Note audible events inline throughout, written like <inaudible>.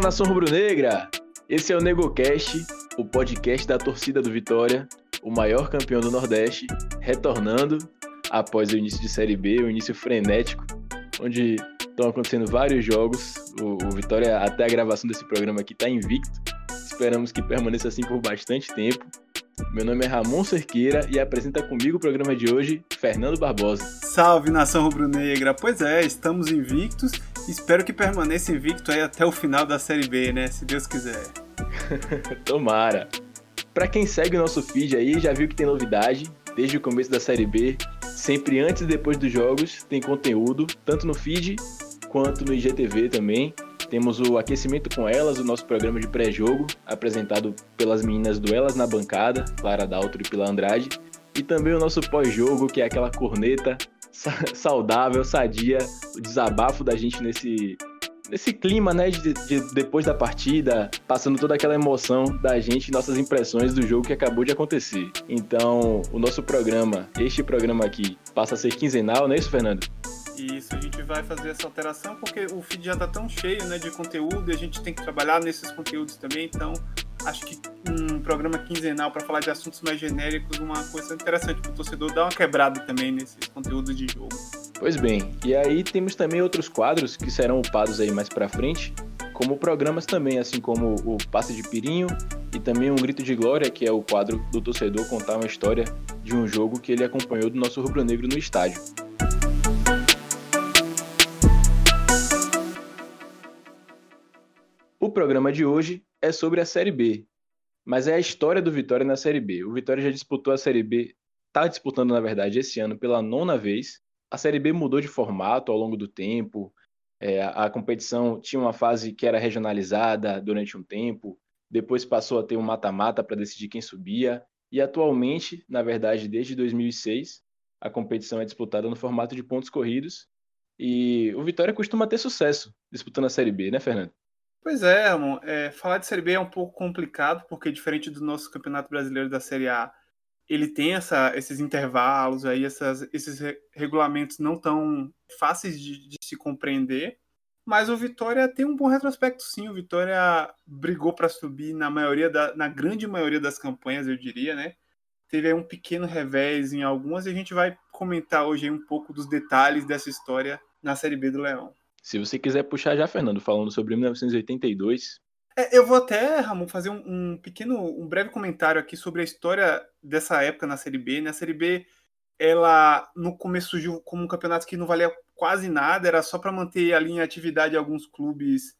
Fala nação rubro-negra! Esse é o NegoCast, o podcast da torcida do Vitória, o maior campeão do Nordeste, retornando após o início de Série B, o início frenético, onde estão acontecendo vários jogos. O, o Vitória, até a gravação desse programa aqui, está invicto. Esperamos que permaneça assim por bastante tempo. Meu nome é Ramon Cerqueira e apresenta comigo o programa de hoje, Fernando Barbosa. Salve nação rubro-negra! Pois é, estamos invictos. Espero que permaneça invicto aí até o final da Série B, né? Se Deus quiser. <laughs> Tomara! Para quem segue o nosso feed aí, já viu que tem novidade. Desde o começo da Série B, sempre antes e depois dos jogos, tem conteúdo, tanto no feed quanto no IGTV também. Temos o Aquecimento com Elas, o nosso programa de pré-jogo, apresentado pelas meninas do Elas na Bancada, Clara Daltro e Pila Andrade. E também o nosso pós-jogo, que é aquela corneta saudável, sadia, o desabafo da gente nesse, nesse clima, né, de, de, depois da partida, passando toda aquela emoção da gente, nossas impressões do jogo que acabou de acontecer. Então, o nosso programa, este programa aqui, passa a ser quinzenal, não é isso, Fernando? Isso, a gente vai fazer essa alteração porque o feed já está tão cheio né, de conteúdo e a gente tem que trabalhar nesses conteúdos também. Então, acho que um programa quinzenal para falar de assuntos mais genéricos, uma coisa interessante para o torcedor dar uma quebrada também nesses conteúdos de jogo. Pois bem, e aí temos também outros quadros que serão upados aí mais para frente, como programas também, assim como o Passe de Pirinho e também um Grito de Glória, que é o quadro do torcedor contar uma história de um jogo que ele acompanhou do nosso rubro-negro no estádio. O programa de hoje é sobre a Série B, mas é a história do Vitória na Série B. O Vitória já disputou a Série B, está disputando, na verdade, esse ano pela nona vez. A Série B mudou de formato ao longo do tempo. É, a competição tinha uma fase que era regionalizada durante um tempo, depois passou a ter um mata-mata para decidir quem subia, e atualmente, na verdade, desde 2006, a competição é disputada no formato de pontos corridos. E o Vitória costuma ter sucesso disputando a Série B, né, Fernando? Pois é, amor. É, falar de Série B é um pouco complicado, porque diferente do nosso Campeonato Brasileiro da Série A, ele tem essa, esses intervalos aí, essas, esses regulamentos não tão fáceis de, de, se compreender. Mas o Vitória tem um bom retrospecto, sim. O Vitória brigou para subir na maioria da, na grande maioria das campanhas, eu diria, né? Teve aí um pequeno revés em algumas e a gente vai comentar hoje um pouco dos detalhes dessa história na Série B do Leão. Se você quiser puxar já, Fernando, falando sobre 1982. É, eu vou até, Ramon, fazer um, um, pequeno, um breve comentário aqui sobre a história dessa época na Série B. Na Série B, ela no começo surgiu como um campeonato que não valia quase nada, era só para manter ali em atividade alguns clubes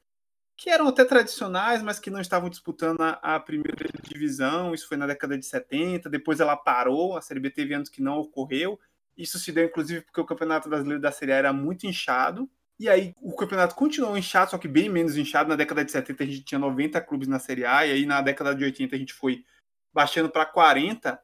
que eram até tradicionais, mas que não estavam disputando a, a, primeira divisão. Isso foi na década de 70. Depois ela parou, a Série B teve anos que não ocorreu. Isso se deu, inclusive, porque o Campeonato Brasileiro da Série A era muito inchado. E aí o campeonato continuou inchado, só que bem menos inchado. Na década de 70 a gente tinha 90 clubes na Série A, e aí na década de 80 a gente foi baixando para 40,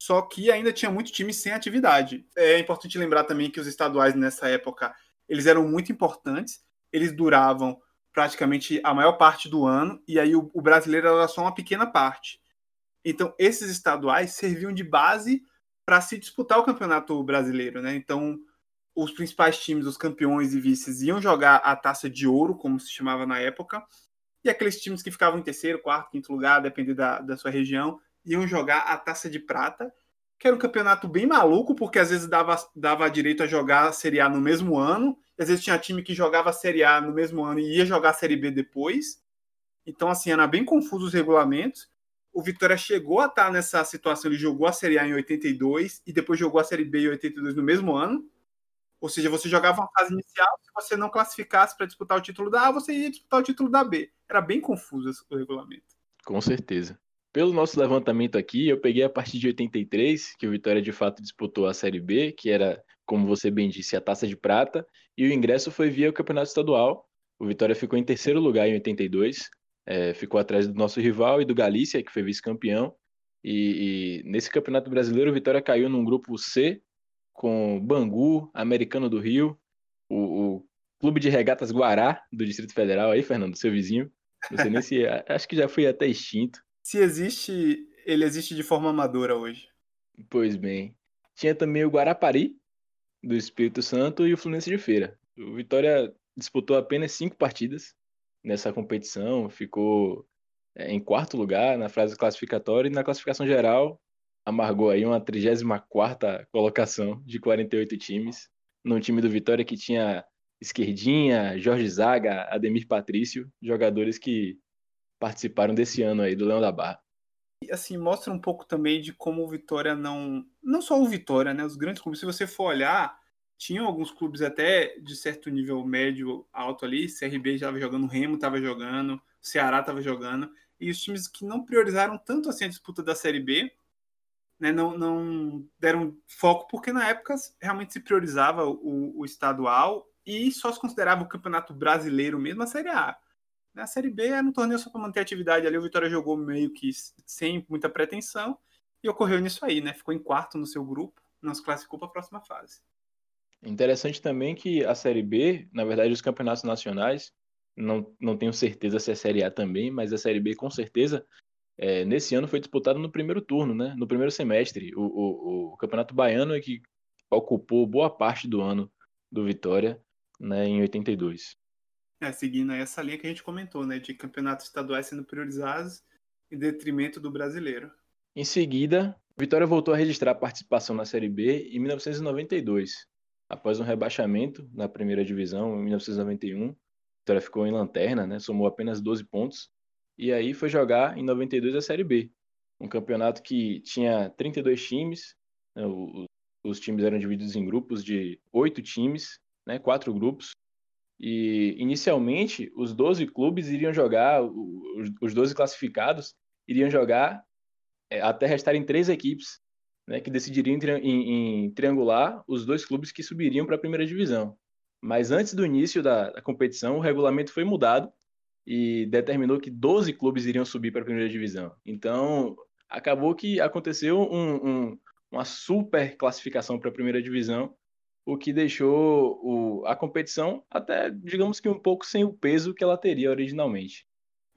só que ainda tinha muito time sem atividade. É importante lembrar também que os estaduais nessa época, eles eram muito importantes, eles duravam praticamente a maior parte do ano, e aí o, o brasileiro era só uma pequena parte. Então, esses estaduais serviam de base para se disputar o campeonato brasileiro, né? Então, os principais times, os campeões e vices, iam jogar a taça de ouro, como se chamava na época, e aqueles times que ficavam em terceiro, quarto, quinto lugar, dependendo da, da sua região, iam jogar a taça de prata, que era um campeonato bem maluco, porque às vezes dava, dava direito a jogar a Série A no mesmo ano, às vezes tinha time que jogava a Série A no mesmo ano e ia jogar a Série B depois. Então, assim, era bem confuso os regulamentos. O Vitória chegou a estar nessa situação, ele jogou a Série A em 82 e depois jogou a Série B em 82 no mesmo ano. Ou seja, você jogava uma fase inicial, se você não classificasse para disputar o título da A, você ia disputar o título da B. Era bem confuso o regulamento. Com certeza. Pelo nosso levantamento aqui, eu peguei a partir de 83, que o Vitória de fato disputou a Série B, que era, como você bem disse, a Taça de Prata, e o ingresso foi via o Campeonato Estadual. O Vitória ficou em terceiro lugar em 82, é, ficou atrás do nosso rival e do Galícia, que foi vice-campeão. E, e, nesse Campeonato Brasileiro, o Vitória caiu num grupo C, com Bangu, Americano do Rio, o, o Clube de Regatas Guará, do Distrito Federal, aí, Fernando, seu vizinho. Não sei nem se. <laughs> acho que já foi até extinto. Se existe, ele existe de forma amadora hoje. Pois bem. Tinha também o Guarapari, do Espírito Santo, e o Fluminense de Feira. O Vitória disputou apenas cinco partidas, nessa competição, ficou é, em quarto lugar na fase classificatória e na classificação geral amargou aí uma 34ª colocação de 48 times, num time do Vitória que tinha Esquerdinha, Jorge Zaga, Ademir Patrício, jogadores que participaram desse ano aí do Leão da Barra. E assim, mostra um pouco também de como o Vitória não. Não só o Vitória, né? Os grandes clubes, se você for olhar, tinham alguns clubes até de certo nível médio alto ali. CRB estava jogando, Remo estava jogando, Ceará estava jogando. E os times que não priorizaram tanto assim a disputa da Série B, né, não, não deram foco, porque na época realmente se priorizava o, o estadual e só se considerava o campeonato brasileiro mesmo a Série A. Na Série B era um torneio só para manter a atividade ali. O Vitória jogou meio que sem muita pretensão e ocorreu nisso aí, né? Ficou em quarto no seu grupo, não se classificou para a próxima fase. Interessante também que a Série B, na verdade, os campeonatos nacionais, não, não tenho certeza se é Série A também, mas a Série B com certeza, é, nesse ano foi disputado no primeiro turno, né? No primeiro semestre. O, o, o Campeonato Baiano é que ocupou boa parte do ano do Vitória, né, em 82. É, seguindo essa linha que a gente comentou, né, de campeonatos estaduais sendo priorizados em detrimento do brasileiro. Em seguida, Vitória voltou a registrar participação na Série B em 1992, após um rebaixamento na primeira divisão em 1991. Vitória ficou em lanterna, né, somou apenas 12 pontos, e aí foi jogar em 92 a Série B, um campeonato que tinha 32 times, né, os times eram divididos em grupos de oito times, né, quatro grupos, e inicialmente os 12 clubes iriam jogar, os 12 classificados iriam jogar é, até restarem três equipes, né, que decidiriam em, em, triangular os dois clubes que subiriam para a primeira divisão. Mas antes do início da, da, competição, o regulamento foi mudado e determinou que 12 clubes iriam subir para a primeira divisão. Então, acabou que aconteceu um, um, uma super classificação para a primeira divisão o que deixou o, a competição até, digamos que um pouco sem o peso que ela teria originalmente.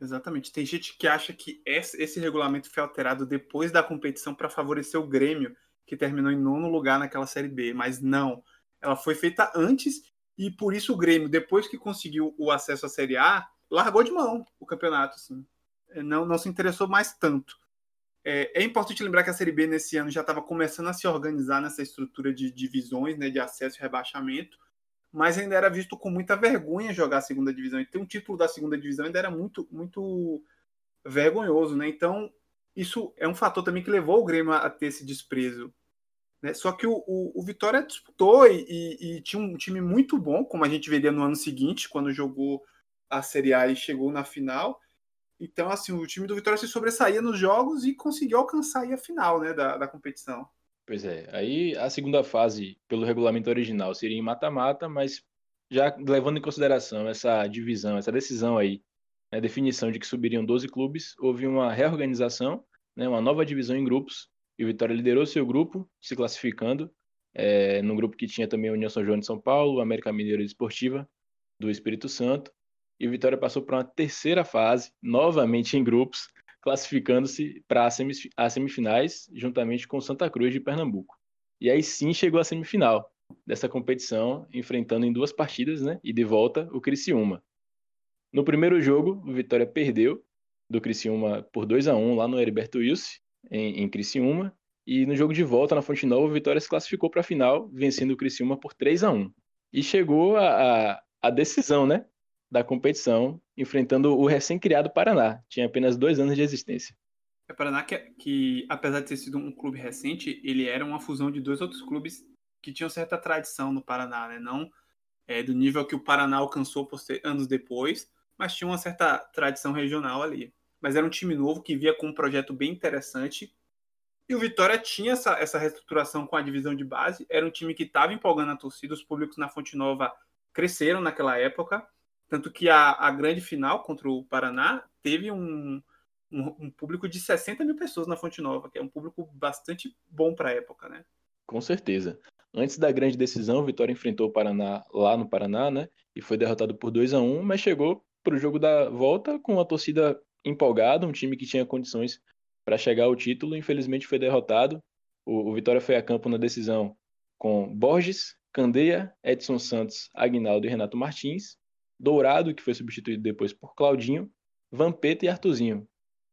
Exatamente. Tem gente que acha que esse, regulamento foi alterado depois da competição para favorecer o Grêmio, que terminou em nono lugar naquela Série B, mas não. Ela foi feita antes e por isso o Grêmio, depois que conseguiu o acesso à Série A, largou de mão o campeonato. Assim. Não, não se interessou mais tanto. É, é, importante lembrar que a Série B nesse ano já estava começando a se organizar nessa estrutura de divisões, né, de acesso e rebaixamento, mas ainda era visto com muita vergonha jogar a segunda divisão. E ter um título da segunda divisão ainda era muito, muito vergonhoso, né? Então, isso é um fator também que levou o Grêmio a ter esse desprezo. Né? Só que o, o, o Vitória disputou e, e, e, tinha um time muito bom, como a gente veria no ano seguinte, quando jogou a Série A e chegou na final. Então, assim, o time do Vitória se sobressaía nos jogos e conseguiu alcançar a final né, da, da competição. Pois é, aí a segunda fase, pelo regulamento original, seria em mata-mata, mas já levando em consideração essa divisão, essa decisão aí, né, definição de que subiriam 12 clubes, houve uma reorganização, né, uma nova divisão em grupos, e o Vitória liderou seu grupo, se classificando, é, no grupo que tinha também a União São João de São Paulo, América Mineira Esportiva do Espírito Santo, e o Vitória passou para uma terceira fase, novamente em grupos, classificando-se para as semifinais, juntamente com Santa Cruz de Pernambuco. E aí sim chegou à semifinal dessa competição, enfrentando em duas partidas, né? E de volta o Criciúma. No primeiro jogo, o Vitória perdeu do Criciúma por 2 a 1 lá no Heriberto Wilson, em, em Criciúma. E no jogo de volta na Fonte Nova, o Vitória se classificou para a final, vencendo o Criciúma por 3 a 1 E chegou a, a, a decisão, né? Da competição, enfrentando o recém-criado Paraná. Tinha apenas dois anos de existência. É Paraná que, que, apesar de ter sido um clube recente, ele era uma fusão de dois outros clubes que tinham certa tradição no Paraná, né? Não é, do nível que o Paraná alcançou anos depois, mas tinha uma certa tradição regional ali. Mas era um time novo que via com um projeto bem interessante. E o Vitória tinha essa, essa reestruturação com a divisão de base. Era um time que estava empolgando a torcida. Os públicos na Fonte Nova cresceram naquela época. Tanto que a, a grande final contra o Paraná teve um, um, um, público de 60 mil pessoas na Fonte Nova, que é um público bastante bom para a época, né? Com certeza. Antes da grande decisão, o Vitória enfrentou o Paraná lá no Paraná, né? E foi derrotado por 2 a 1 mas chegou para o jogo da volta com a torcida empolgada, um time que tinha condições para chegar ao título. Infelizmente foi derrotado. O, o Vitória foi a campo na decisão com Borges, Candeia, Edson Santos, Aguinaldo e Renato Martins Dourado, que foi substituído depois por Claudinho, Vampeta e Artuzinho.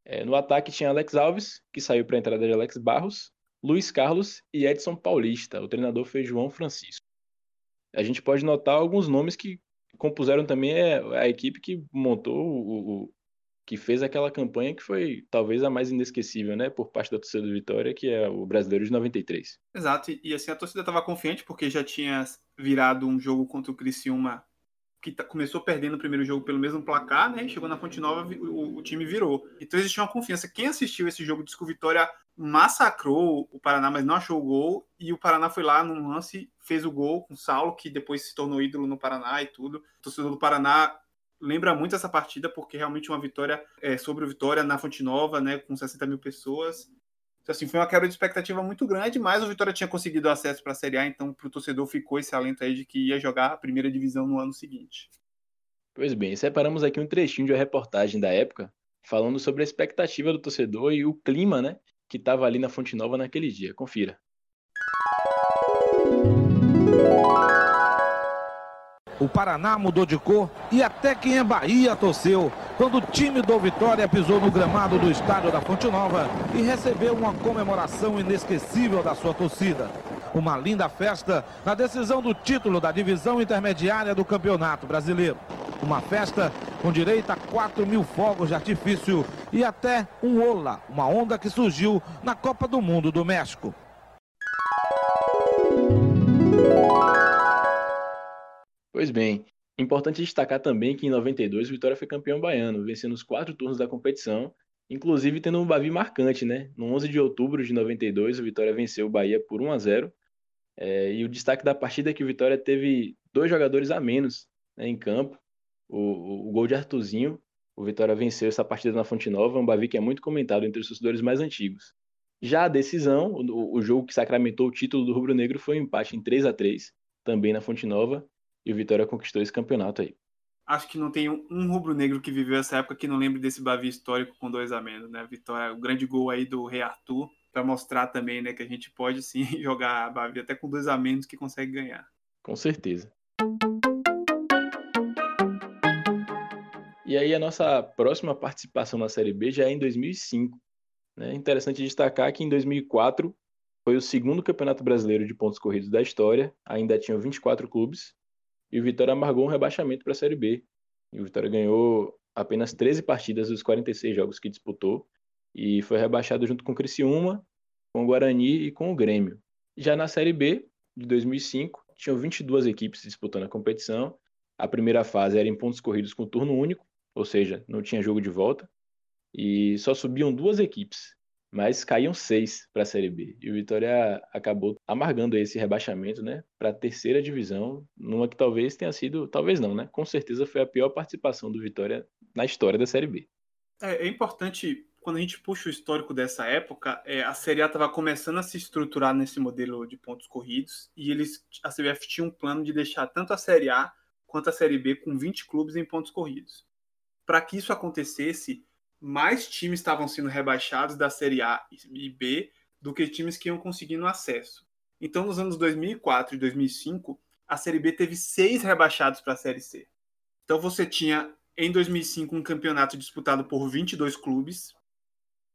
É, no ataque tinha Alex Alves, que saiu para a entrada de Alex Barros, Luiz Carlos e Edson Paulista. O treinador foi João Francisco. A gente pode notar alguns nomes que compuseram também a, a equipe que montou o, o, que fez aquela campanha que foi talvez a mais inesquecível, né, por parte da torcida do Vitória, que é o Brasileiro de 93. Exato, e, e assim a torcida estava confiante porque já tinha virado um jogo contra o Criciúma que tá, começou perdendo o primeiro jogo pelo mesmo placar, né? Chegou na Fonte Nova, o, o, time virou. Então existia uma confiança. Quem assistiu esse jogo disse que o Vitória massacrou o Paraná, mas não achou o gol. E o Paraná foi lá num lance, fez o gol com o Saulo, que depois se tornou ídolo no Paraná e tudo. O torcedor do Paraná lembra muito essa partida, porque realmente uma vitória é, sobre o Vitória na Fonte Nova, né? Com 60 mil pessoas. Então, assim, foi uma quebra de expectativa muito grande, mas o Vitória tinha conseguido acesso para a Série A, então para o torcedor ficou esse alento aí de que ia jogar a primeira divisão no ano seguinte. Pois bem, separamos aqui um trechinho de uma reportagem da época, falando sobre a expectativa do torcedor e o clima, né, que estava ali na Fonte Nova naquele dia. Confira. O Paraná mudou de cor e até quem é Bahia torceu quando o time do Vitória pisou no gramado do estádio da Fonte Nova e recebeu uma comemoração inesquecível da sua torcida. Uma linda festa na decisão do título da divisão intermediária do Campeonato Brasileiro. Uma festa com direito a 4 mil fogos de artifício e até um ola, uma onda que surgiu na Copa do Mundo do México. Pois bem, importante destacar também que em 92 o Vitória foi campeão baiano, vencendo os quatro turnos da competição, inclusive tendo um Bavi marcante, né? No 11 de outubro de 92 o Vitória venceu o Bahia por 1 a 0 é, e o destaque da partida é que o Vitória teve dois jogadores a menos né, em campo, o, o, gol de Artuzinho, o Vitória venceu essa partida na Fonte Nova, um Bavi que é muito comentado entre os torcedores mais antigos. Já a decisão, o, o jogo que sacramentou o título do Rubro Negro foi um empate em 3 a 3 também na Fonte Nova, e o Vitória conquistou esse campeonato aí. Acho que não tem um, rubro-negro que viveu essa época que não lembre desse Bavi histórico com dois a menos, né? Vitória, o grande gol aí do Rei Arthur, para mostrar também, né, que a gente pode sim <laughs> jogar a Bavi até com dois a menos que consegue ganhar. Com certeza. E aí a nossa próxima participação na Série B já é em 2005. É interessante destacar que em 2004 foi o segundo campeonato brasileiro de pontos corridos da história, ainda tinham 24 clubes, e o Vitória amargou um rebaixamento para a Série B. E o Vitória ganhou apenas 13 partidas dos 46 jogos que disputou e foi rebaixado junto com o Criciúma, com o Guarani e com o Grêmio. Já na Série B de 2005, tinham 22 equipes disputando a competição. A primeira fase era em pontos corridos com turno único, ou seja, não tinha jogo de volta, e só subiam duas equipes, mas caíam seis para a Série B. E o Vitória acabou amargando esse rebaixamento, né, para a terceira divisão, numa que talvez tenha sido, talvez não, né, com certeza foi a pior participação do Vitória na história da Série B. É, é importante quando a gente puxa o histórico dessa época, é, a Série A estava começando a se estruturar nesse modelo de pontos corridos e eles, a CBF tinha um plano de deixar tanto a Série A quanto a Série B com 20 clubes em pontos corridos. Para que isso acontecesse, mais times estavam sendo rebaixados da Série A e B do que times que iam conseguindo acesso. Então, nos anos 2004 e 2005, a Série B teve seis rebaixados para a Série C. Então, você tinha em 2005 um campeonato disputado por 22 clubes.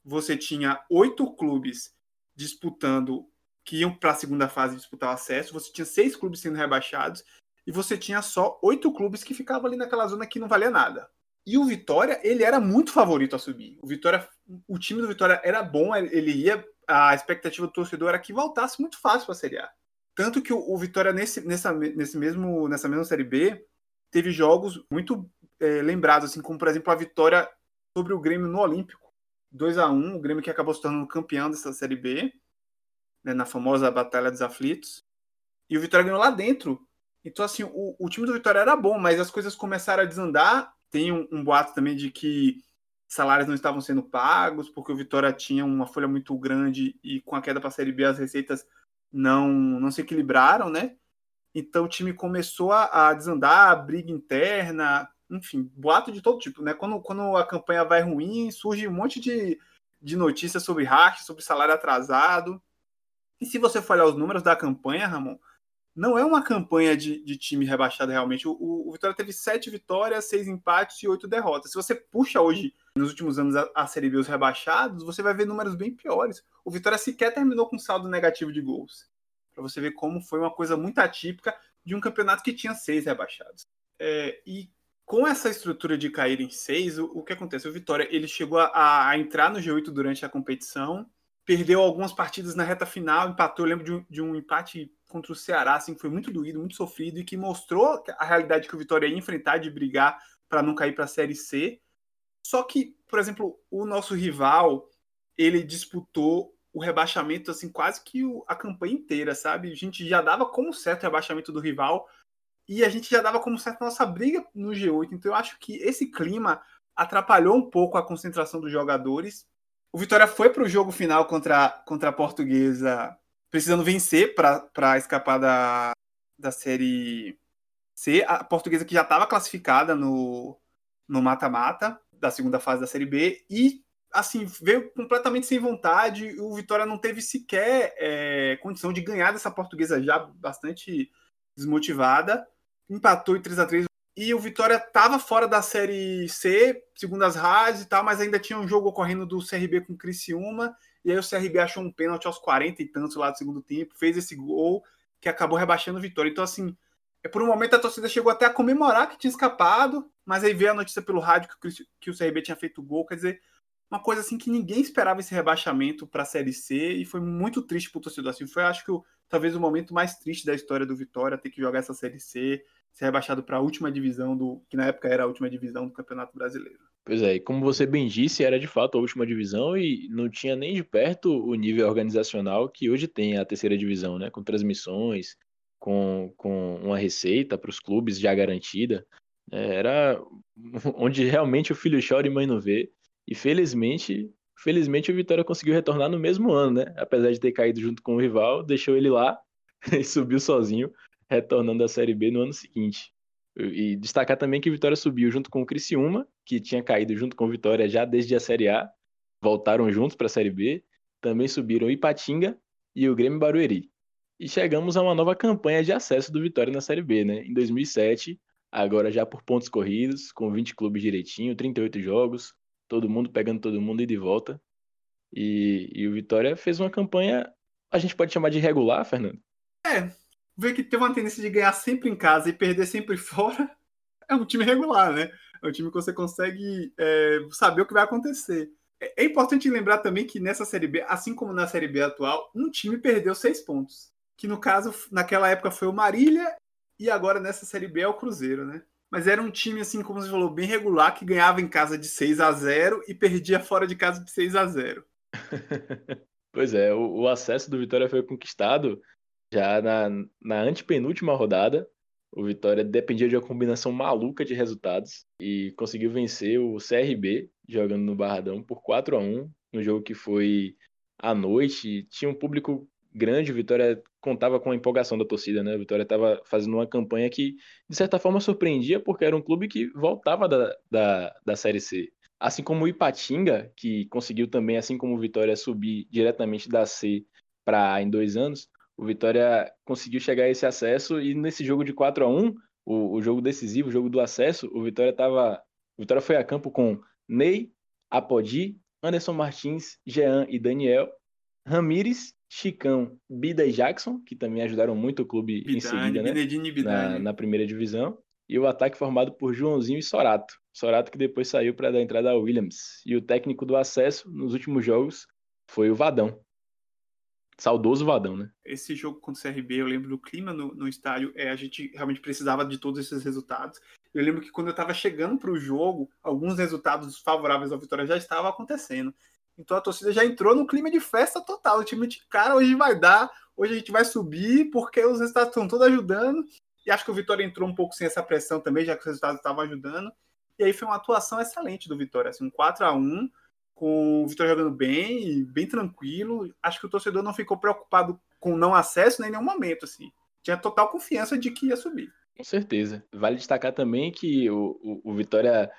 Você tinha oito clubes disputando, que iam para a segunda fase disputar o acesso. Você tinha seis clubes sendo rebaixados. E você tinha só oito clubes que ficavam ali naquela zona que não valia nada. E o Vitória, ele era muito favorito a subir. O Vitória, o time do Vitória era bom, ele ia. A expectativa do torcedor era que voltasse muito fácil para a Série A. Tanto que o, Vitória, nesse, nessa, nesse mesmo, nessa mesma Série B, teve jogos muito é, lembrados, assim, como por exemplo a vitória sobre o Grêmio no Olímpico. 2 a 1 o Grêmio que acabou se tornando campeão dessa Série B, né, na famosa Batalha dos Aflitos. E o Vitória ganhou lá dentro. Então, assim, o, o time do Vitória era bom, mas as coisas começaram a desandar tem um, um boato também de que salários não estavam sendo pagos, porque o Vitória tinha uma folha muito grande e com a queda para a Série B as receitas não, não se equilibraram, né? Então o time começou a, a desandar, briga interna, enfim, boato de todo tipo, né? Quando, quando a campanha vai ruim, surge um monte de, de notícias sobre racha, sobre salário atrasado. E se você for olhar os números da campanha, Ramon, não é uma campanha de, de time rebaixado realmente. O, o, Vitória teve sete vitórias, seis empates e oito derrotas. Se você puxa hoje, nos últimos anos, a, a Série B os rebaixados, você vai ver números bem piores. O Vitória sequer terminou com saldo negativo de gols. Para você ver como foi uma coisa muito atípica de um campeonato que tinha seis rebaixados. É, e com essa estrutura de cair em seis, o, o que acontece? O Vitória ele chegou a, a, entrar no G8 durante a competição, perdeu algumas partidas na reta final, empatou. Eu lembro de um, de um empate contra o Ceará, assim, foi muito doído, muito sofrido e que mostrou a realidade que o Vitória ia enfrentar de brigar para não cair para a Série C. Só que, por exemplo, o nosso rival, ele disputou o rebaixamento assim quase que a campanha inteira, sabe? A gente já dava como certo o rebaixamento do rival e a gente já dava como certo a nossa briga no G8. Então eu acho que esse clima atrapalhou um pouco a concentração dos jogadores. O Vitória foi para o jogo final contra, contra a Portuguesa precisando vencer para escapar da, da Série C. A Portuguesa que já estava classificada no mata-mata da segunda fase da Série B e assim veio completamente sem vontade. O Vitória não teve sequer é, condição de ganhar dessa Portuguesa já bastante desmotivada. Empatou em 3 a 3 e o Vitória estava fora da Série C, segundo as rádios e tal, mas ainda tinha um jogo ocorrendo do CRB com o Criciúma e aí o CRB achou um pênalti aos 40 e tantos lá do segundo tempo, fez esse gol que acabou rebaixando o Vitória. Então, assim, é, por um momento a torcida chegou até a comemorar que tinha escapado, mas aí veio a notícia pelo rádio que o, CRB tinha feito gol. Quer dizer, uma coisa assim que ninguém esperava esse rebaixamento para a Série C e foi muito triste para o torcedor. Assim, foi, acho que, o, talvez o momento mais triste da história do Vitória ter que jogar essa Série C, ser rebaixado para a última divisão do que na época era a última divisão do Campeonato Brasileiro. Pois é, e como você bem disse, era de fato a última divisão e não tinha nem de perto o nível organizacional que hoje tem a terceira divisão, né? Com transmissões, com, com uma receita para os clubes já garantida. É, era <laughs> onde realmente o filho chora e mãe não vê. E felizmente, felizmente o Vitória conseguiu retornar no mesmo ano, né? Apesar de ter caído junto com o rival, deixou ele lá <laughs> e subiu sozinho, retornando à Série B no ano seguinte. E destacar também que Vitória subiu junto com o Criciúma, que tinha caído junto com o Vitória já desde a Série A, voltaram juntos para a Série B. Também subiram o Ipatinga e o Grêmio Barueri. E chegamos a uma nova campanha de acesso do Vitória na Série B, né? Em 2007, agora já por pontos corridos, com 20 clubes direitinho, 38 jogos, todo mundo pegando todo mundo e de volta. E, e o Vitória fez uma campanha, a gente pode chamar de regular, Fernando? É, ver que tem uma tendência de ganhar sempre em casa e perder sempre <laughs> fora, é um time regular, né? É um time que você consegue é, saber o que vai acontecer. É, é importante lembrar também que nessa Série B, assim como na Série B atual, um time perdeu seis pontos. Que no caso, naquela época foi o Marília e agora nessa Série B é o Cruzeiro, né? Mas era um time, assim, como você falou, bem regular, que ganhava em casa de 6 a 0 e perdia fora de casa de 6 a 0 <laughs> Pois é, o, o acesso do Vitória foi conquistado já na, na antepenúltima rodada, o Vitória dependia de uma combinação maluca de resultados e conseguiu vencer o CRB jogando no Barradão por 4 a 1 no jogo que foi à noite. Tinha um público grande, o Vitória contava com a empolgação da torcida, né? O Vitória estava fazendo uma campanha que, de certa forma, surpreendia, porque era um clube que voltava da, da, da Série C. Assim como o Ipatinga, que conseguiu também, assim como o Vitória, subir diretamente da C para em dois anos, o Vitória conseguiu chegar a esse acesso e nesse jogo de 4 a 1 o, o jogo decisivo, o jogo do acesso, o Vitória tava, o Vitória foi a campo com Ney, Apodi, Anderson Martins, Jean e Daniel, Ramires, Chicão, Bida e Jackson, que também ajudaram muito o clube Bidane, em seguida, né? Na, na, primeira divisão. E o ataque formado por Joãozinho e Sorato. Sorato que depois saiu para dar entrada a Williams. E o técnico do acesso nos últimos jogos foi o Vadão. Saudoso Vadão, né? Esse jogo contra o CRB, eu lembro do clima no, no estádio, é, a gente realmente precisava de todos esses resultados. Eu lembro que quando eu estava chegando para o jogo, alguns resultados favoráveis à vitória já estavam acontecendo. Então a torcida já entrou no clima de festa total. O time de cara, hoje vai dar, hoje a gente vai subir, porque os resultados estão todos ajudando. E acho que o Vitória entrou um pouco sem essa pressão também, já que os resultados estavam ajudando. E aí foi uma atuação excelente do Vitória, assim, um 4 a 1 com o Vitória jogando bem, bem tranquilo. Acho que o torcedor não ficou preocupado com não acesso nem em nenhum momento, assim. Tinha total confiança de que ia subir. Com certeza. Vale destacar também que o, o, o Vitória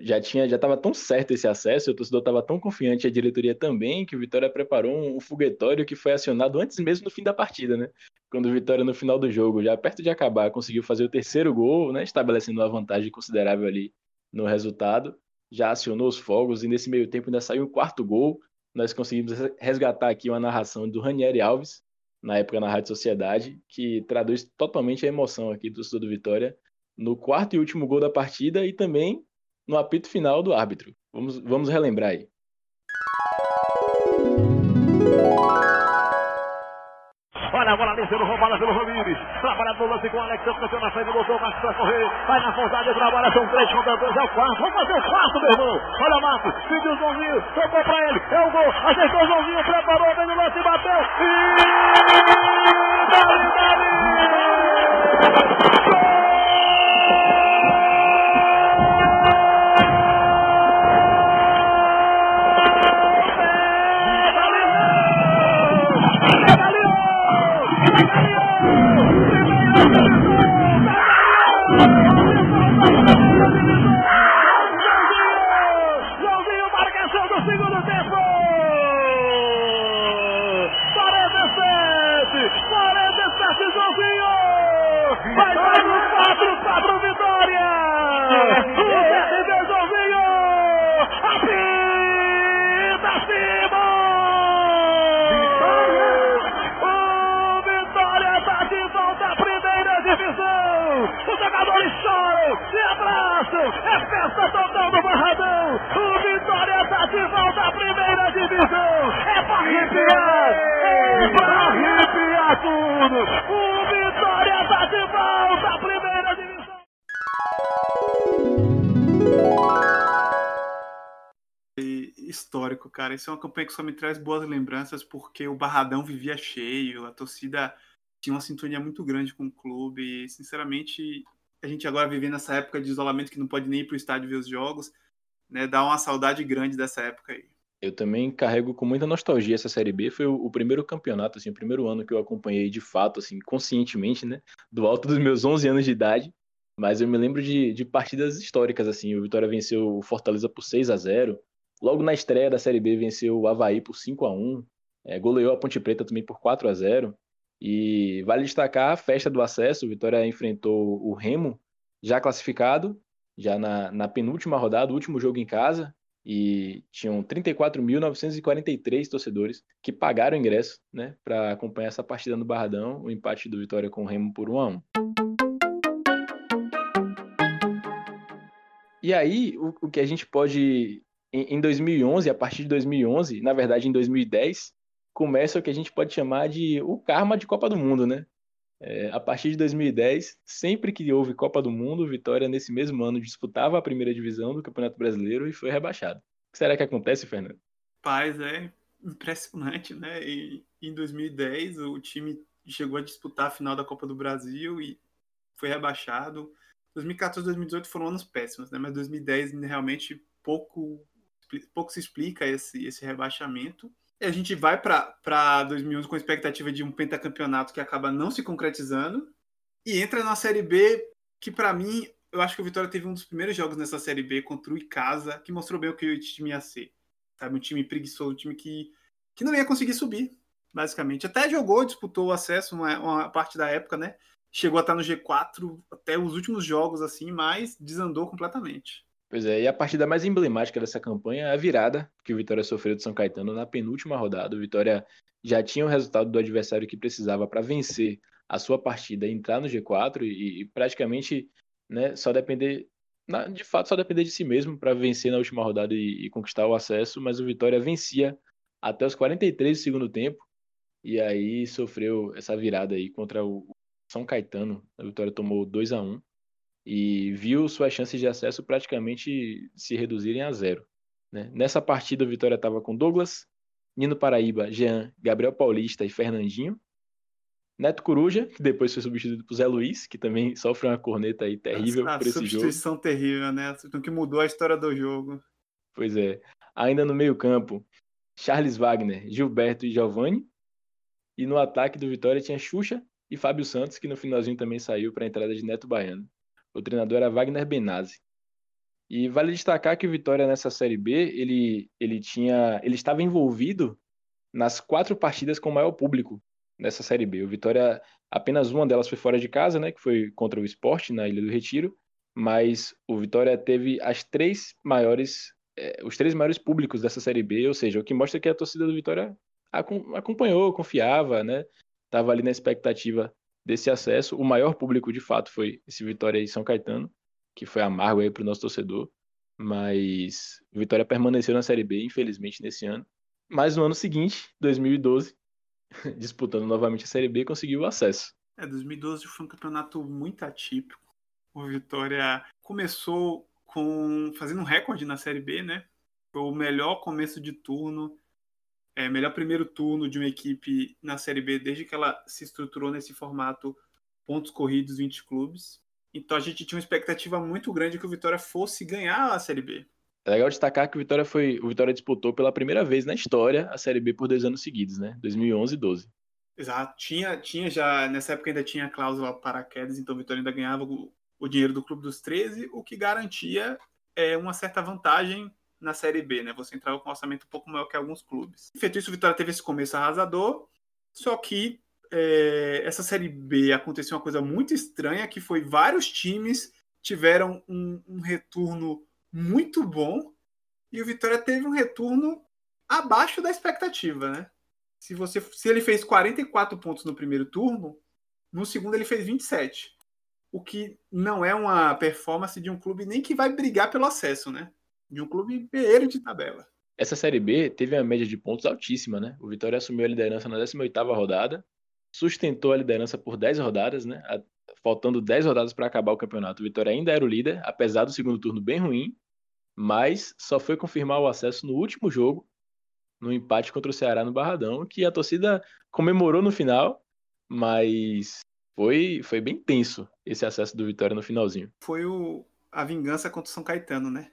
já tinha, já estava tão certo esse acesso, o torcedor estava tão confiante, a diretoria também, que o Vitória preparou um, um foguetório que foi acionado antes mesmo do fim da partida, né? Quando o Vitória no final do jogo, já perto de acabar, conseguiu fazer o terceiro gol, né? Estabelecendo uma vantagem considerável ali no resultado, já acionou os fogos e nesse meio tempo ainda saiu o quarto gol. Nós conseguimos resgatar aqui uma narração do Ranieri Alves, na época na Rádio Sociedade, que traduz totalmente a emoção aqui do torcedor do Vitória no quarto e último gol da partida e também no apito final do árbitro. Vamos, vamos relembrar aí. Olha a bola ali sendo roubada pelo Ramires. Trabalha no lance com o Alex. Cantou na frente, botou mais pra correr. Vai na vontade, trabalha. São três contra dois. É o quarto. Vamos fazer o quarto, meu irmão. Olha Marcos. Pediu o Joãozinho. Tocou pra ele. É o gol. Acertou o Joãozinho. Preparou. Vem no lance. Bateu. E... Dali, dali. Cara. Isso é uma campanha que só me traz boas lembranças porque o Barradão vivia cheio, a torcida tinha uma sintonia muito grande com o clube. E, sinceramente, a gente agora vive nessa época de isolamento que não pode nem ir para o estádio ver os jogos, né? Dá uma saudade grande dessa época aí. Eu também carrego com muita nostalgia essa Série B. Foi o, o, primeiro campeonato, assim, o primeiro ano que eu acompanhei de fato, assim, conscientemente, né? Do alto dos meus 11 anos de idade. Mas eu me lembro de, de partidas históricas, assim. O Vitória venceu o Fortaleza por 6 a 0 Logo na estreia da Série B, venceu o Havaí por 5 a 1 é, goleou a Ponte Preta também por 4 a 0 E vale destacar a festa do acesso. O Vitória enfrentou o Remo, já classificado, já na, na penúltima rodada, o último jogo em casa. E tinham 34.943 torcedores que pagaram ingresso né, para acompanhar essa partida no Barradão, o empate do Vitória com o Remo por 1 a 1 E aí, o, o que a gente pode em 2011, a partir de 2011, na verdade em 2010, começa o que a gente pode chamar de o karma de Copa do Mundo, né? É, a partir de 2010, sempre que houve Copa do Mundo, Vitória nesse mesmo ano disputava a primeira divisão do Campeonato Brasileiro e foi rebaixado. O que será que acontece, Fernando? Paz, é impressionante, né? E, em 2010 o time chegou a disputar a final da Copa do Brasil e foi rebaixado. 2014 e 2018 foram anos péssimos, né? Mas 2010 realmente pouco pouco se explica esse, esse rebaixamento. E a gente vai para 2011 com a expectativa de um pentacampeonato que acaba não se concretizando e entra na Série B, que para mim, eu acho que o Vitória teve um dos primeiros jogos nessa Série B contra o Icasa, que mostrou bem o que o time ia ser. Sabe? Um time preguiçoso, um time que, que não ia conseguir subir, basicamente. Até jogou, disputou o acesso uma, uma parte da época, né? Chegou a estar no G4 até os últimos jogos, assim, mas desandou completamente. Pois é, e a partida mais emblemática dessa campanha é a virada que o Vitória sofreu de São Caetano na penúltima rodada. O Vitória já tinha o resultado do adversário que precisava para vencer a sua partida entrar no G4 e, e praticamente né, só depender, de fato, só depender de si mesmo para vencer na última rodada e, e, conquistar o acesso, mas o Vitória vencia até os 43 do segundo tempo e aí sofreu essa virada aí contra o São Caetano. A Vitória tomou 2 a 1 e viu suas chances de acesso praticamente se reduzirem a zero. Né? Nessa partida, o Vitória estava com Douglas, Nino Paraíba, Jean, Gabriel Paulista e Fernandinho. Neto Coruja, que depois foi substituído por Zé Luiz, que também sofre uma corneta aí terrível por esse jogo. substituição terrível, né? O que mudou a história do jogo. Pois é. Ainda no meio-campo, Charles Wagner, Gilberto e Giovanni. E no ataque do Vitória tinha Xuxa e Fábio Santos, que no finalzinho também saiu para a entrada de Neto Baiano. O treinador era Wagner Benazzi. E vale destacar que o Vitória nessa Série B, ele, ele tinha, ele estava envolvido nas quatro partidas com maior público nessa Série B. O Vitória, apenas uma delas foi fora de casa, né, que foi contra o Esporte na Ilha do Retiro, mas o Vitória teve as três maiores, é, os três maiores públicos dessa Série B, ou seja, o que mostra que a torcida do Vitória acompanhou, confiava, né, estava ali na expectativa desse acesso. O maior público, de fato, foi esse Vitória e São Caetano, que foi amargo aí para o nosso torcedor. Mas Vitória permaneceu na Série B, infelizmente, nesse ano. Mas no ano seguinte, 2012, <laughs> disputando novamente a Série B, conseguiu o acesso. É, 2012 foi um campeonato muito atípico. O Vitória começou com fazendo um recorde na Série B, né? Foi o melhor começo de turno, é, melhor primeiro turno de uma equipe na Série B desde que ela se estruturou nesse formato pontos corridos 20 clubes. Então a gente tinha uma expectativa muito grande que o Vitória fosse ganhar a Série B. É legal destacar que o Vitória foi, o Vitória disputou pela primeira vez na história a Série B por dois anos seguidos, né? 2011 e 12. Exato. Tinha, tinha já nessa época ainda tinha a cláusula paraquedas, então o Vitória ainda ganhava o, o dinheiro do clube dos 13, o que garantia é uma certa vantagem na Série B, né? Você entrava com um orçamento um pouco maior que alguns clubes. Feito isso, o Vitória teve esse começo arrasador, só que é, essa Série B aconteceu uma coisa muito estranha, que foi vários times tiveram um, um retorno muito bom e o Vitória teve um retorno abaixo da expectativa, né? Se, você, se ele fez 44 pontos no primeiro turno, no segundo ele fez 27. O que não é uma performance de um clube nem que vai brigar pelo acesso, né? De um clube beiro de tabela. Essa Série B teve uma média de pontos altíssima, né? O Vitória assumiu a liderança na 18ª rodada, sustentou a liderança por 10 rodadas, né? Faltando 10 rodadas para acabar o campeonato. O Vitória ainda era o líder, apesar do segundo turno bem ruim, mas só foi confirmar o acesso no último jogo, no empate contra o Ceará no Barradão, que a torcida comemorou no final, mas foi, foi bem tenso esse acesso do Vitória no finalzinho. Foi o, a vingança contra o São Caetano, né?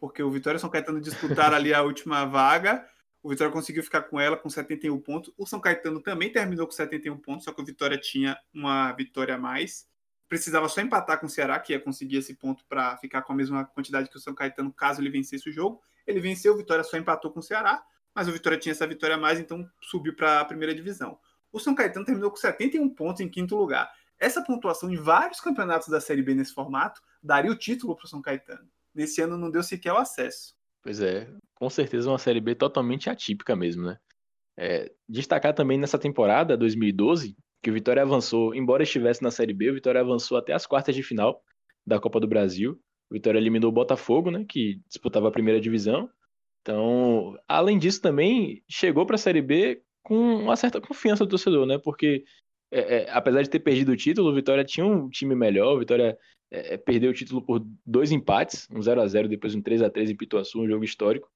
Porque o Vitória e o São Caetano disputaram ali a <laughs> última vaga o Vitória conseguiu ficar com ela com 71 pontos. O São Caetano também terminou com 71 pontos, só que o Vitória tinha uma vitória a mais. Precisava só empatar com o Ceará, que ia conseguir esse ponto para ficar com a mesma quantidade que o São Caetano, caso ele vencesse o jogo. Ele venceu, o Vitória só empatou com o Ceará, mas o Vitória tinha essa vitória a mais, então subiu para a primeira divisão. O São Caetano terminou com 71 pontos em quinto lugar. Essa pontuação em vários campeonatos da Série B nesse formato daria o título para o São Caetano. Nesse ano não deu sequer o acesso. Pois é, com certeza uma Série B totalmente atípica mesmo, né? É, destacar também nessa temporada, 2012, que o Vitória avançou, embora estivesse na Série B, o Vitória avançou até as quartas de final da Copa do Brasil. O Vitória eliminou o Botafogo, né, que disputava a primeira divisão. Então, além disso, também chegou para a Série B com uma certa confiança do torcedor, né? Porque é, é, apesar de ter perdido o título, o Vitória tinha um time melhor, o Vitória é, é perdeu o título por dois empates, um 0 a 0 depois um 3 a 3 em Pituaçu, um jogo histórico.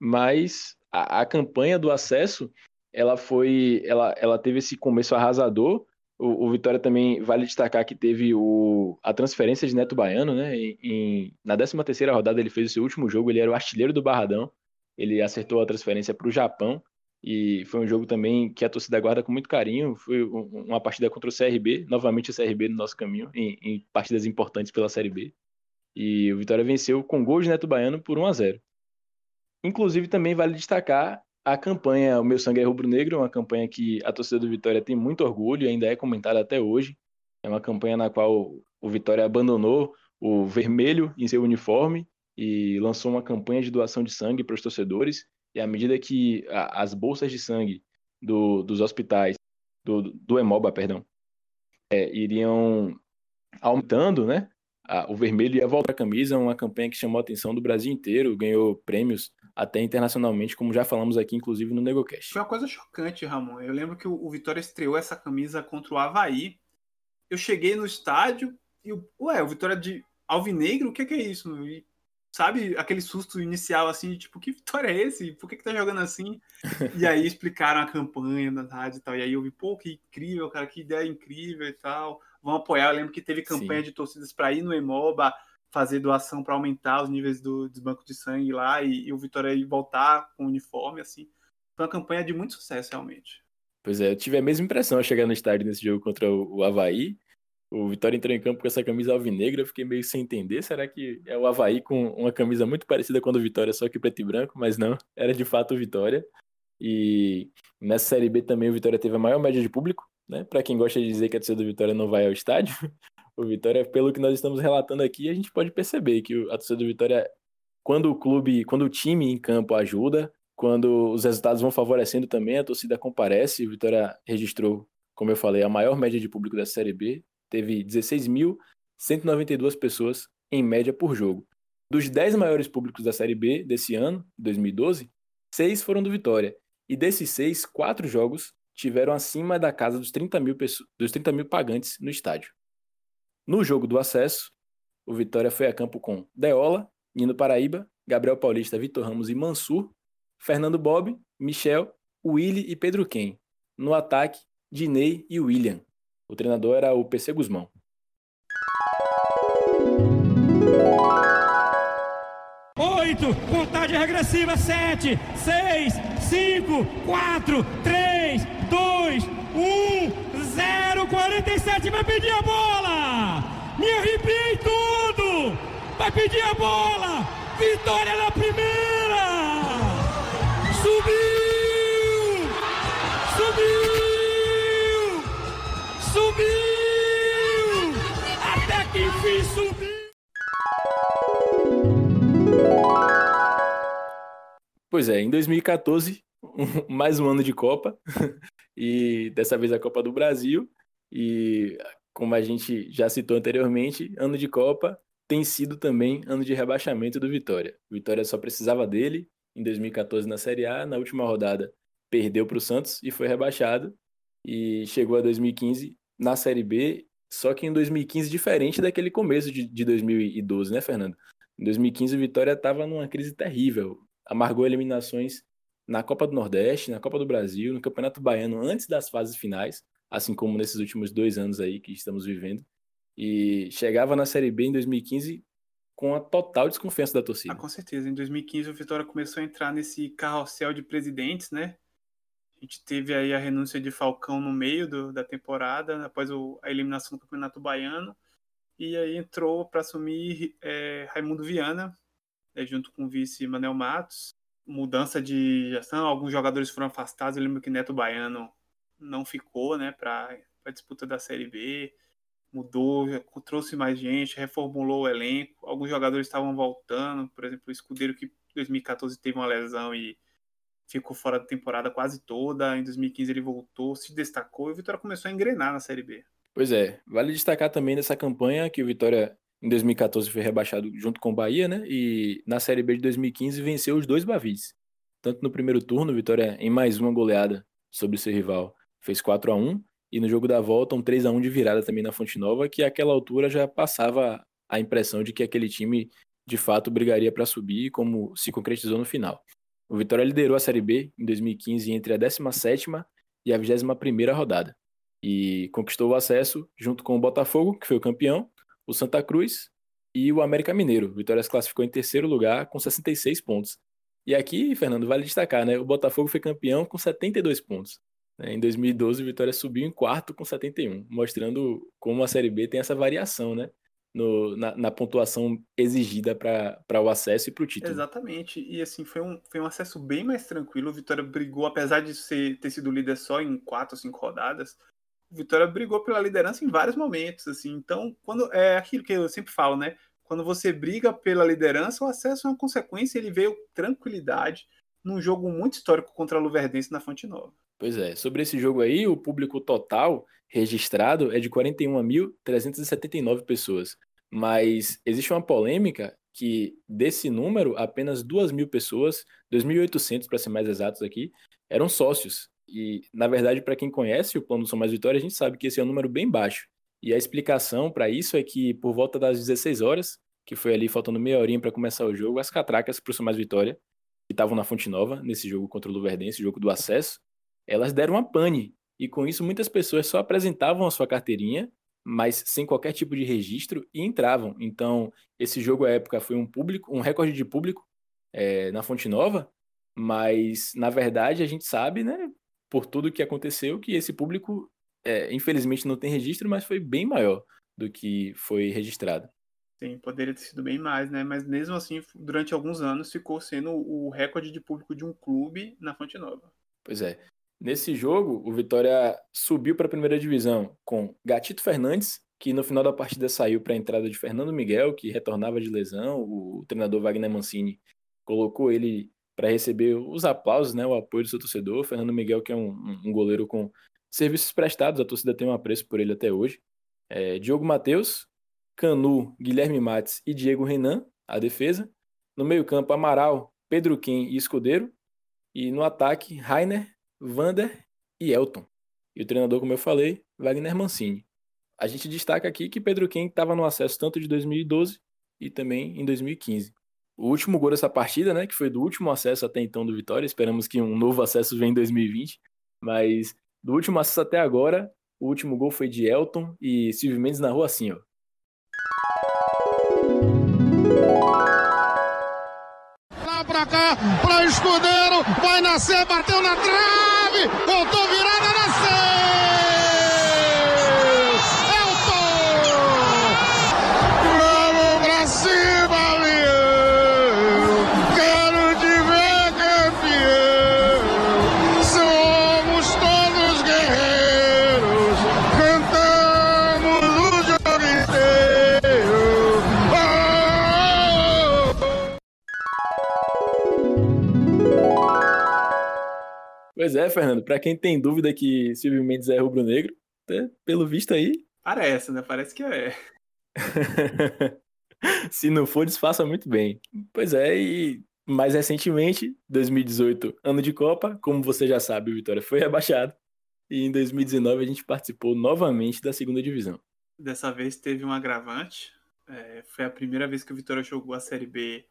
Mas a, a campanha do acesso, ela foi, ela, ela teve esse começo arrasador. O, o, Vitória também vale destacar que teve o, a transferência de Neto Baiano, né? Em, em, na 13 terceira rodada ele fez o seu último jogo, ele era o artilheiro do Barradão. Ele acertou a transferência para o Japão e foi um jogo também que a torcida guarda com muito carinho. Foi uma partida contra o CRB, novamente o CRB no nosso caminho, em, em partidas importantes pela Série B. E o Vitória venceu com gol de Neto Baiano por 1 a 0. Inclusive, também vale destacar a campanha O Meu Sangue é Rubro-Negro, uma campanha que a torcida do Vitória tem muito orgulho e ainda é comentada até hoje. É uma campanha na qual o Vitória abandonou o vermelho em seu uniforme e lançou uma campanha de doação de sangue para os torcedores. E à medida que a, as bolsas de sangue do, dos hospitais, do, do Hemoba, perdão, é, iriam aumentando, né? A, o vermelho ia voltar a camisa, uma campanha que chamou a atenção do Brasil inteiro, ganhou prêmios até internacionalmente, como já falamos aqui, inclusive no NegoCast. Foi uma coisa chocante, Ramon. Eu lembro que o, o Vitória estreou essa camisa contra o Havaí. Eu cheguei no estádio e, ué, o Vitória de Alvinegro, o que, que é isso? E sabe, aquele susto inicial, assim, de tipo, que vitória é esse? Por que, que tá jogando assim? e aí <laughs> explicaram a campanha da rádio e tal. E aí eu vi, pô, que incrível, cara, que ideia incrível e tal. Vão apoiar. Eu lembro que teve campanha Sim. de torcidas para ir no Emoba fazer doação para aumentar os níveis do, dos bancos de sangue lá e, e o Vitória ir voltar com o uniforme, assim. Foi uma campanha de muito sucesso, realmente. Pois é, eu tive a mesma impressão ao chegar no estádio nesse jogo contra o, o Havaí. O Vitória entrou em campo com essa camisa alvinegra, eu fiquei meio sem entender. Será que é o Havaí com uma camisa muito parecida com a do Vitória, só que preto e branco? Mas não, era de fato o Vitória. E nessa Série B também o Vitória teve a maior média de público, né? Para quem gosta de dizer que a torcida do Vitória não vai ao estádio, <laughs> o Vitória, pelo que nós estamos relatando aqui, a gente pode perceber que a torcida do Vitória, quando o clube, quando o time em campo ajuda, quando os resultados vão favorecendo também, a torcida comparece. O Vitória registrou, como eu falei, a maior média de público da Série B, teve 16.192 pessoas em média por jogo. Dos 10 maiores públicos da Série B desse ano, 2012, seis foram do Vitória. E desses seis, quatro jogos tiveram acima da casa dos 30 mil, dos 30 mil pagantes no estádio. No jogo do acesso, o Vitória foi a campo com Deola, Nino Paraíba, Gabriel Paulista, Vitor Ramos e Mansur, Fernando Bob, Michel, Willy e Pedro Ken. No ataque, Dinei e William. O treinador era o PC Guzmão. Oito, contagem regressiva, sete, seis, cinco, quatro, três, dois, um, zero, quarenta e sete, vai pedir a bola! Me arrepiei tudo! Vai pedir a bola! Vitória na primeira! Pois é, em 2014, <laughs> mais um ano de Copa, <laughs> e dessa vez a Copa do Brasil, e como a gente já citou anteriormente, ano de Copa tem sido também ano de rebaixamento do Vitória. O Vitória só precisava dele em 2014 na Série A, na última rodada perdeu para o Santos e foi rebaixado, e chegou a 2015 na Série B, só que em 2015 diferente daquele começo de, de 2012, né, Fernando? Em 2015 o Vitória estava numa crise terrível, amargou eliminações na Copa do Nordeste, na Copa do Brasil, no Campeonato Baiano antes das fases finais, assim como nesses últimos dois anos aí que estamos vivendo. E chegava na Série B em 2015 com a total desconfiança da torcida. Ah, com certeza. Em 2015 o Vitória começou a entrar nesse carrossel de presidentes, né? A gente teve aí a renúncia de Falcão no meio do, da temporada, após o, a eliminação do Campeonato Baiano. E aí entrou para assumir é, Raimundo Viana, é, junto com o vice Manel Matos. Mudança de gestão, alguns jogadores foram afastados. Eu lembro que Neto Baiano não ficou né, para a disputa da Série B. Mudou, trouxe mais gente, reformulou o elenco. Alguns jogadores estavam voltando, por exemplo, o Escudeiro, que em 2014 teve uma lesão e ficou fora da temporada quase toda. Em 2015 ele voltou, se destacou e o Vitória começou a engrenar na Série B. Pois é, vale destacar também nessa campanha que o Vitória em 2014 foi rebaixado junto com o Bahia, né? E na Série B de 2015 venceu os dois Bavis. Tanto no primeiro turno, Vitória em mais uma goleada sobre seu rival fez 4 a 1 e no jogo da volta um 3 a 1 de virada também na Fonte Nova, que àquela altura já passava a impressão de que aquele time de fato brigaria para subir, como se concretizou no final. O Vitória liderou a Série B em 2015 entre a 17ª e a 21ª rodada e conquistou o acesso junto com o Botafogo, que foi o campeão, o Santa Cruz e o América Mineiro. O Vitória se classificou em terceiro lugar com 66 pontos. E aqui, Fernando, vale destacar, né? O Botafogo foi campeão com 72 pontos. Né? Em 2012, o Vitória subiu em quarto com 71, mostrando como a Série B tem essa variação, né? No, na, na, pontuação exigida para o acesso e para o título. Exatamente. E assim, foi um, foi um acesso bem mais tranquilo. O Vitória brigou, apesar de ser, ter sido líder só em quatro ou cinco rodadas, o Vitória brigou pela liderança em vários momentos, assim. Então, quando é aquilo que eu sempre falo, né? Quando você briga pela liderança, o acesso é uma consequência, ele veio tranquilidade num jogo muito histórico contra a Luverdense na Fonte Nova. Pois é, sobre esse jogo aí, o público total registrado é de 41.379 pessoas. Mas existe uma polêmica que desse número, apenas 2 mil pessoas, 2.800 para ser mais exatos aqui, eram sócios. E, na verdade, para quem conhece o plano do São Mais Vitória, a gente sabe que esse é um número bem baixo. E a explicação para isso é que, por volta das 16 horas, que foi ali faltando meia horinha para começar o jogo, as catracas para o São Mais Vitória, que estavam na Fonte Nova, nesse jogo contra o Luverdense, jogo do acesso, elas deram uma pane. E com isso, muitas pessoas só apresentavam a sua carteirinha, mas sem qualquer tipo de registro, e entravam. Então, esse jogo à época foi um público, um recorde de público é, na Fonte Nova, mas na verdade a gente sabe, né, por tudo que aconteceu, que esse público, é, infelizmente, não tem registro, mas foi bem maior. do que foi registrado. Sim, poderia ter sido bem mais, né? Mas mesmo assim, durante alguns anos ficou sendo o recorde de público de um clube na Fonte Nova. Pois é. Nesse jogo, o Vitória subiu para a primeira divisão com Gatito Fernandes, que no final da partida saiu para a entrada de Fernando Miguel, que retornava de lesão. O treinador Wagner Mancini colocou ele para receber os aplausos, né, o apoio do seu torcedor. Fernando Miguel, que é um, um goleiro com serviços prestados, a torcida tem um apreço por ele até hoje. É, Diogo Matheus, Canu, Guilherme Mates e Diego Renan, a defesa. No meio-campo, Amaral, Pedro Quem e Escudeiro. E no ataque, Rainer, Vander e Elton. E o treinador, como eu falei, Wagner Mancini. A gente destaca aqui que Pedro Quem estava no acesso tanto de 2012 e também em 2015. O último gol dessa partida, né, que foi do último acesso até então do Vitória, esperamos que um novo acesso venha em 2020, mas do último acesso até agora, o último gol foi de Elton e Silvio Mendes narrou assim, ó. Cá, pra escudeiro, vai nascer, bateu na trave, voltou virada, nasceu! Pois é, Fernando, para quem tem dúvida que Silvio Mendes é rubro-negro, né, pelo visto aí. Parece, né? Parece que é. <laughs> Se não for, disfarça muito bem. Pois é, e mais recentemente, 2018, ano de Copa, como você já sabe, o Vitória foi <laughs> rebaixado. E em 2019 a gente participou novamente da segunda divisão. Dessa vez teve um agravante. É, foi a primeira vez que o Vitória jogou a Série B.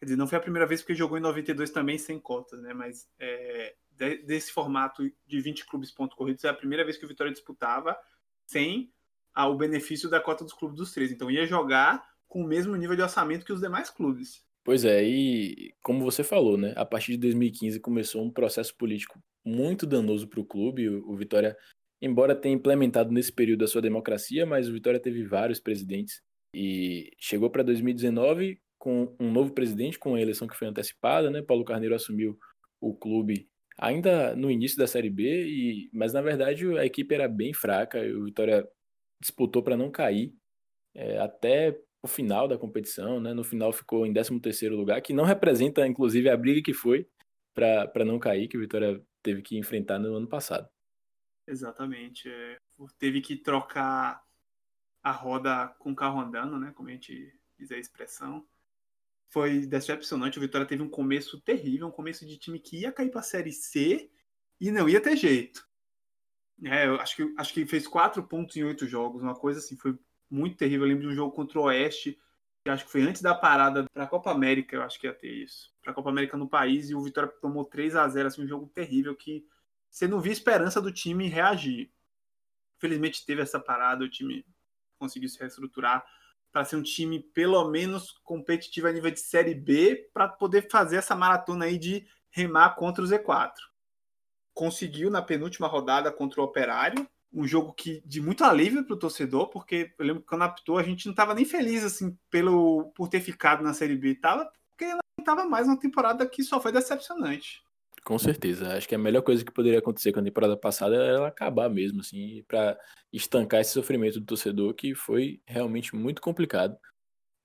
Quer dizer, não foi a primeira vez porque jogou em 92 também sem cotas, né? Mas é, desse formato de 20 clubes pontos corridos, é a primeira vez que o Vitória disputava sem ah, o benefício da cota dos clubes dos três. Então ia jogar com o mesmo nível de orçamento que os demais clubes. Pois é, e como você falou, né? A partir de 2015 começou um processo político muito danoso para o clube. O Vitória, embora tenha implementado nesse período a sua democracia, mas o Vitória teve vários presidentes e chegou para 2019 com um novo presidente, com a eleição que foi antecipada, né? Paulo Carneiro assumiu o clube ainda no início da Série B, e, mas na verdade a equipe era bem fraca, o Vitória disputou para não cair é, até o final da competição, né? no final ficou em 13º lugar, que não representa inclusive a briga que foi para não cair, que o Vitória teve que enfrentar no ano passado. Exatamente, é, teve que trocar a roda com o carro andando, né? como a gente diz a expressão, foi decepcionante. O Vitória teve um começo terrível, um começo de time que ia cair para a Série C e não ia ter jeito. É, acho que, acho que fez quatro pontos em oito jogos, uma coisa assim, foi muito terrível. Eu lembro de um jogo contra o Oeste, que acho que foi antes da parada para a Copa América, eu acho que ia ter isso. Para a Copa América no país, e o Vitória tomou 3 a 0 assim, um jogo terrível que você não via esperança do time reagir. Felizmente teve essa parada, o time conseguiu se reestruturar para ser um time pelo menos competitivo a nível de Série B para poder fazer essa maratona aí de remar contra o Z4. Conseguiu na penúltima rodada contra o Operário, um jogo que de muito alívio para o torcedor, porque eu lembro que quando apitou a gente não estava nem feliz assim pelo por ter ficado na Série B, tava porque estava mais uma temporada que só foi decepcionante. Com certeza. Acho que a melhor coisa que poderia acontecer com a temporada passada era ela acabar mesmo, assim, para estancar esse sofrimento do torcedor, que foi realmente muito complicado.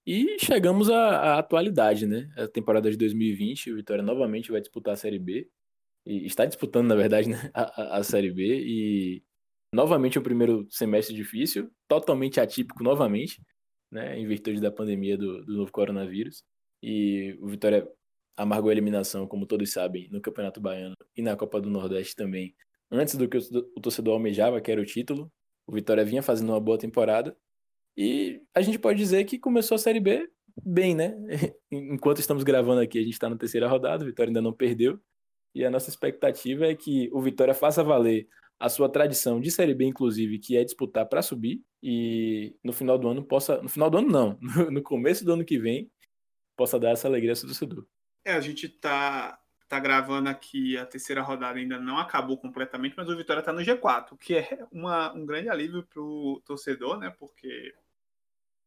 E chegamos à, à atualidade, né? A temporada de 2020, o Vitória novamente vai disputar a Série B. E está disputando, na verdade, <laughs> né? a, a, a Série B. E novamente o primeiro semestre difícil, totalmente atípico novamente, né? Em virtude da pandemia do, do novo coronavírus. E o Vitória amargou a eliminação, como todos sabem, no Campeonato Baiano e na Copa do Nordeste também, antes do que o torcedor almejava, que era o título. O Vitória vinha fazendo uma boa temporada. E a gente pode dizer que começou a Série B bem, né? <laughs> Enquanto estamos gravando aqui, a gente está na terceira rodada, o Vitória ainda não perdeu. E a nossa expectativa é que o Vitória faça valer a sua tradição de Série B, inclusive, que é disputar para subir. E no final do ano possa. No final do ano, não. <laughs> No começo do ano que vem, possa dar essa alegria ao torcedor. É, a gente tá tá gravando aqui, a terceira rodada ainda não acabou completamente, mas o Vitória tá no G4, o que é uma, um grande alívio pro torcedor, né? Porque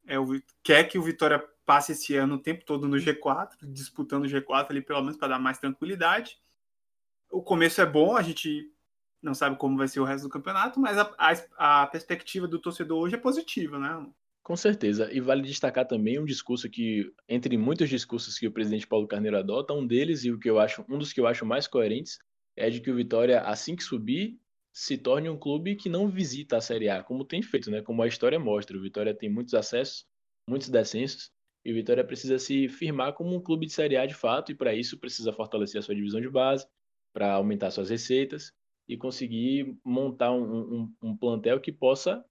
é o, quer que o Vitória passe esse ano o tempo todo no G4, disputando o G4 ali, pelo menos para dar mais tranquilidade. O começo é bom, a gente não sabe como vai ser o resto do campeonato, mas a, a, a perspectiva do torcedor hoje é positiva, né? Com certeza. E vale destacar também um discurso que, entre muitos discursos que o presidente Paulo Carneiro adota, um deles, e o que eu acho, um dos que eu acho mais coerentes, é de que o Vitória, assim que subir, se torne um clube que não visita a Série A, como tem feito, né? Como a história mostra. O Vitória tem muitos acessos, muitos descensos, e o Vitória precisa se firmar como um clube de Série A de fato, e para isso precisa fortalecer a sua divisão de base, para aumentar suas receitas e conseguir montar um, um, um plantel que possa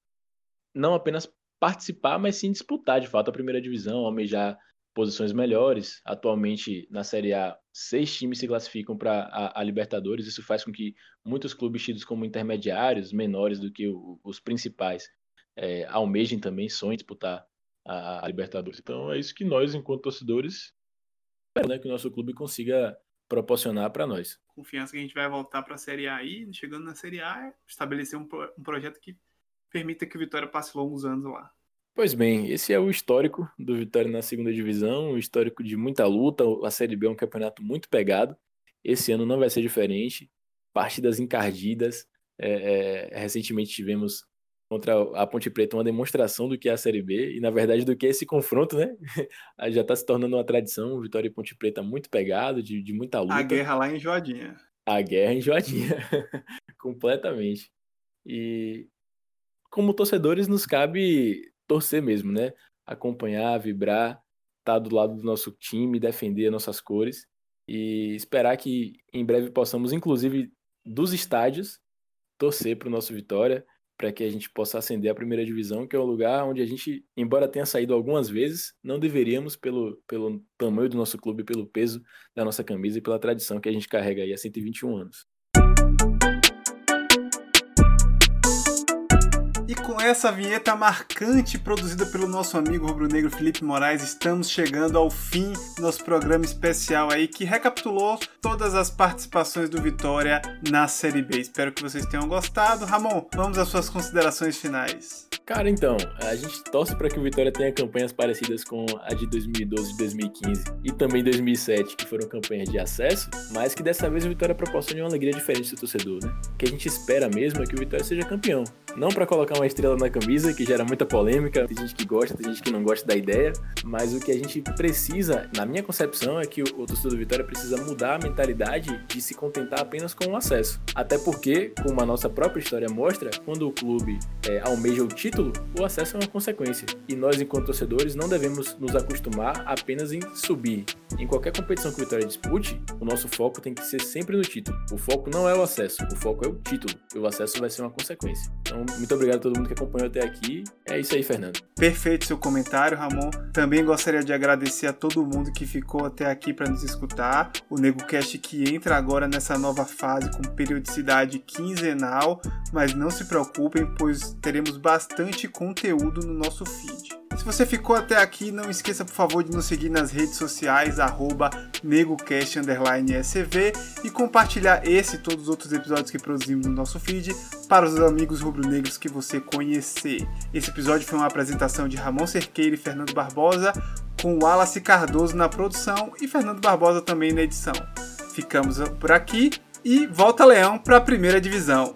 não apenas participar, mas sim disputar de fato a primeira divisão, almejar posições melhores. Atualmente, na Série A, seis times se classificam para a, a, Libertadores. Isso faz com que muitos clubes tidos como intermediários, menores do que o, os principais, é, almejem também, sonhem disputar a, a, Libertadores. Então, é isso que nós, enquanto torcedores, esperamos né, que o nosso clube consiga proporcionar para nós. Confiança que a gente vai voltar para a Série A e, chegando na Série A, estabelecer um, um projeto que permita que o Vitória passe longos anos lá. Pois bem, esse é o histórico do Vitória na segunda divisão, o histórico de muita luta. A Série B é um campeonato muito pegado. Esse ano não vai ser diferente. Partidas encardidas. É, é, recentemente tivemos contra a Ponte Preta uma demonstração do que é a Série B e, na verdade, do que é esse confronto, né? <laughs> Já está se tornando uma tradição. Vitória e Ponte Preta muito pegado, de, de muita luta. A guerra lá em Joadinha. A <laughs> guerra em Joadinha. Completamente. E como torcedores nos cabe torcer mesmo, né? Acompanhar, vibrar, estar tá do lado do nosso time, defender nossas cores e esperar que em breve possamos, inclusive dos estádios, torcer para o nosso Vitória, para que a gente possa ascender a primeira divisão, que é um lugar onde a gente, embora tenha saído algumas vezes, não deveríamos, pelo, pelo tamanho do nosso clube, pelo peso da nossa camisa e pela tradição que a gente carrega aí há 121 anos. Com essa vinheta marcante produzida pelo nosso amigo rubro-negro Felipe Moraes, estamos chegando ao fim do nosso programa especial aí que recapitulou todas as participações do Vitória na Série B. Espero que vocês tenham gostado. Ramon, vamos às suas considerações finais. Cara, então, a gente torce para que o Vitória tenha campanhas parecidas com a de 2012 e 2015 e também 2007, que foram campanhas de acesso, mas que dessa vez o Vitória proporcione uma alegria diferente do torcedor, né? O que a gente espera mesmo é que o Vitória seja campeão. Não para colocar uma estrela na camisa, que gera muita polêmica, tem gente que gosta, tem gente que não gosta da ideia, mas o que a gente precisa, na minha concepção, é que o, torcedor do Vitória precisa mudar a mentalidade de se contentar apenas com o acesso. Até porque, como a nossa própria história mostra, quando o clube é, almeja o título, o acesso é uma consequência. E nós, enquanto torcedores, não devemos nos acostumar apenas em subir. Em qualquer competição que o Vitória dispute, o nosso foco tem que ser sempre no título. O foco não é o acesso, o foco é o título. E o acesso vai ser uma consequência. Então, muito obrigado a todo mundo que acompanhou até aqui. É isso aí, Fernando. Perfeito seu comentário, Ramon. Também gostaria de agradecer a todo mundo que ficou até aqui para nos escutar. O NegoCast que entra agora nessa nova fase com periodicidade quinzenal, mas não se preocupem, pois teremos bastante conteúdo no nosso feed. Se você ficou até aqui, não esqueça por favor de nos seguir nas redes sociais, arroba e compartilhar esse e todos os outros episódios que produzimos no nosso feed para os amigos rubro-negros que você conhecer. Esse episódio foi uma apresentação de Ramon Cerqueira e Fernando Barbosa, com Wallace Cardoso na produção e Fernando Barbosa também na edição. Ficamos por aqui e volta Leão para a primeira divisão.